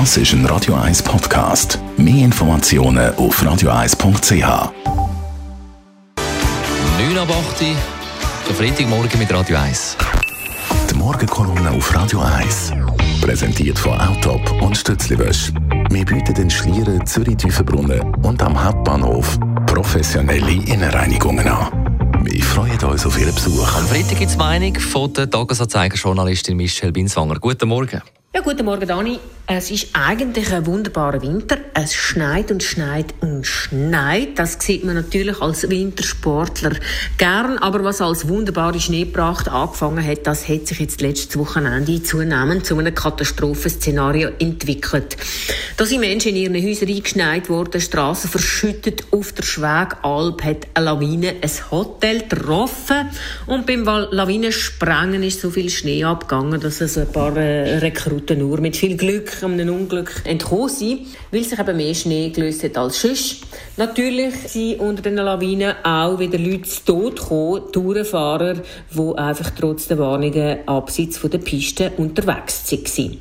Das ist ein Radio 1 Podcast. Mehr Informationen auf radio1.ch. 9 ab 8 Uhr, der Freitagmorgen mit Radio 1. Die Morgenkolumne auf Radio 1. Präsentiert von Autop und Stützliwösch. Wir bieten den Schlieren Zürich-Tüfenbrunnen und am Hauptbahnhof professionelle Innenreinigungen an. Wir freuen uns auf Ihren Besuch. Am Freitag gibt es Meinung von der Tagesanzeiger-Journalistin Michelle Binswanger. Guten Morgen. Ja, guten Morgen, Dani. Es ist eigentlich ein wunderbarer Winter. Es schneit und schneit und schneit. Das sieht man natürlich als Wintersportler gern. Aber was als wunderbare Schneepracht angefangen hat, das hat sich jetzt letztes Wochenende zunehmend zu einem Katastrophenszenario entwickelt. Da sind Menschen in ihren Häusern eingeschneit worden, Straßen verschüttet. Auf der Schwägalp hat eine Lawine ein Hotel getroffen. Und beim Lawinensprengen ist so viel Schnee abgegangen, dass es ein paar äh, Rekruten nur mit viel Glück einem Unglück entkommen sind, weil sich eben mehr Schnee gelöst hat als sonst. Natürlich sind unter den Lawinen auch wieder Leute zu Tod gekommen, Tourenfahrer, die einfach trotz der Warnungen abseits von der Piste unterwegs waren.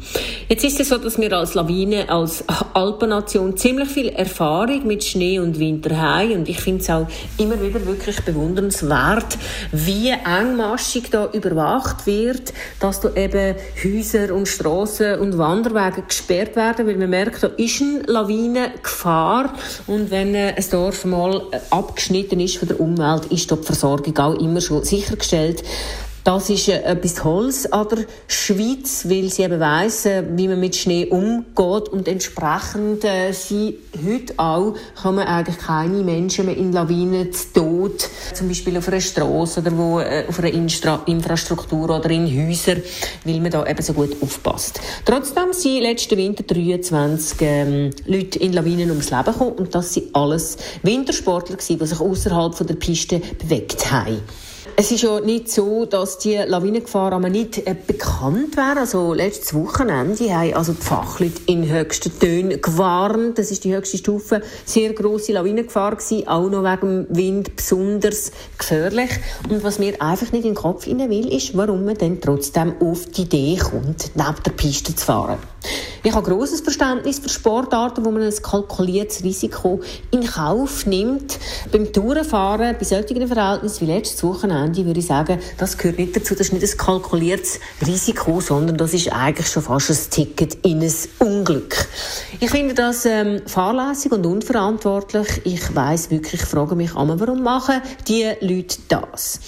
Jetzt ist es so, dass wir als Lawine, als Alpennation ziemlich viel Erfahrung mit Schnee und Winter haben und ich finde es auch immer wieder wirklich bewundernswert, wie engmaschig da überwacht wird, dass da eben Häuser und Strassen und Wanderwege gesperrt werden, weil man merkt, da ist eine Lawinengefahr und wenn äh, ein Dorf mal äh, abgeschnitten ist von der Umwelt, ist dort die Versorgung auch immer schon sichergestellt. Das ist äh, etwas Tolles an der Schweiz, weil sie eben weiss, wie man mit Schnee umgeht und entsprechend äh, sie heute auch kommen eigentlich keine Menschen mehr in Lawinen zu Tod, zum Beispiel auf einer Straße oder wo, äh, auf einer Instra Infrastruktur oder in Häusern, weil man da eben so gut aufpasst. Trotzdem sind letzten Winter 23 ähm, Leute in Lawinen ums Leben gekommen und das sind alles Wintersportler gewesen, die sich außerhalb der Piste bewegt haben. Es ist ja nicht so, dass die Lawinengefahr aber nicht äh, bekannt wäre. Also letztes Wochenende haben also die Fachleute in höchsten Tönen gewarnt. Das ist die höchste Stufe. Sehr große Lawinengefahr gewesen, auch noch wegen dem Wind besonders gefährlich. Und was mir einfach nicht in den Kopf will, ist, warum man dann trotzdem auf die Idee kommt, neben der Piste zu fahren. Ich habe großes Verständnis für Sportarten, wo man ein kalkuliertes Risiko in Kauf nimmt. Beim Tourenfahren, bei solchen Verhältnissen wie letztes Wochenende, würde ich sagen, das gehört nicht dazu. Das ist nicht ein kalkuliertes Risiko, sondern das ist eigentlich schon fast ein Ticket in ein Unglück. Ich finde das ähm, fahrlässig und unverantwortlich. Ich weiß wirklich, ich frage mich immer, warum machen die Leute das?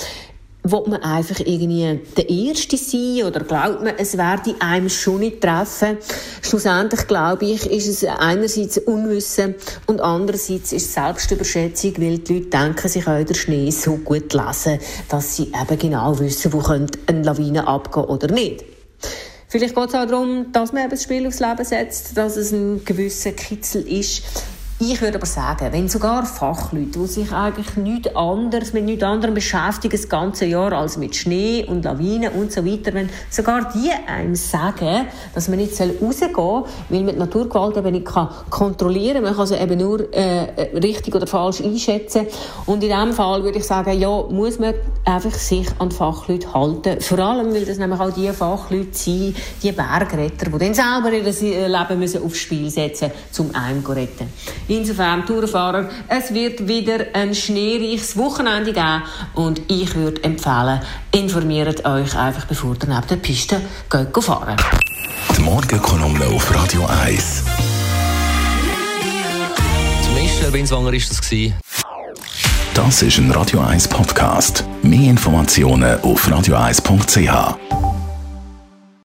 Will man einfach irgendwie der Erste sein oder glaubt man, es werde einem schon nicht treffen. Schlussendlich, glaube ich, ist es einerseits Unwissen und andererseits ist es Selbstüberschätzung, weil die Leute denken, sie können den Schnee so gut lesen, dass sie eben genau wissen, wo eine Lawine abgehen oder nicht. Vielleicht geht es auch darum, dass man eben das Spiel aufs Leben setzt, dass es ein gewisser Kitzel ist, ich würde aber sagen, wenn sogar Fachleute, die sich eigentlich nichts anderes, mit nichts anderem beschäftigen, das ganze Jahr als mit Schnee und Lawinen und so weiter, wenn sogar die einem sagen, dass man nicht rausgehen soll, weil man die Naturgewalt eben nicht kontrollieren kann, man kann sie eben nur äh, richtig oder falsch einschätzen. Und in diesem Fall würde ich sagen, ja, muss man einfach sich an Fachleute halten. Vor allem, weil das nämlich auch die Fachleute sind, die Bergretter, die dann selber ihr Leben müssen aufs Spiel setzen müssen, um einen zu retten. Insofern, Tourenfahrer, es wird wieder ein schneereiches Wochenende geben und ich würde empfehlen, informiert euch einfach, bevor ihr neben der Piste geht fahren Die Morgenkolumne auf Radio 1. Zum Michel Binswanger war das. Das ist ein Radio 1 Podcast. Mehr Informationen auf radio1.ch.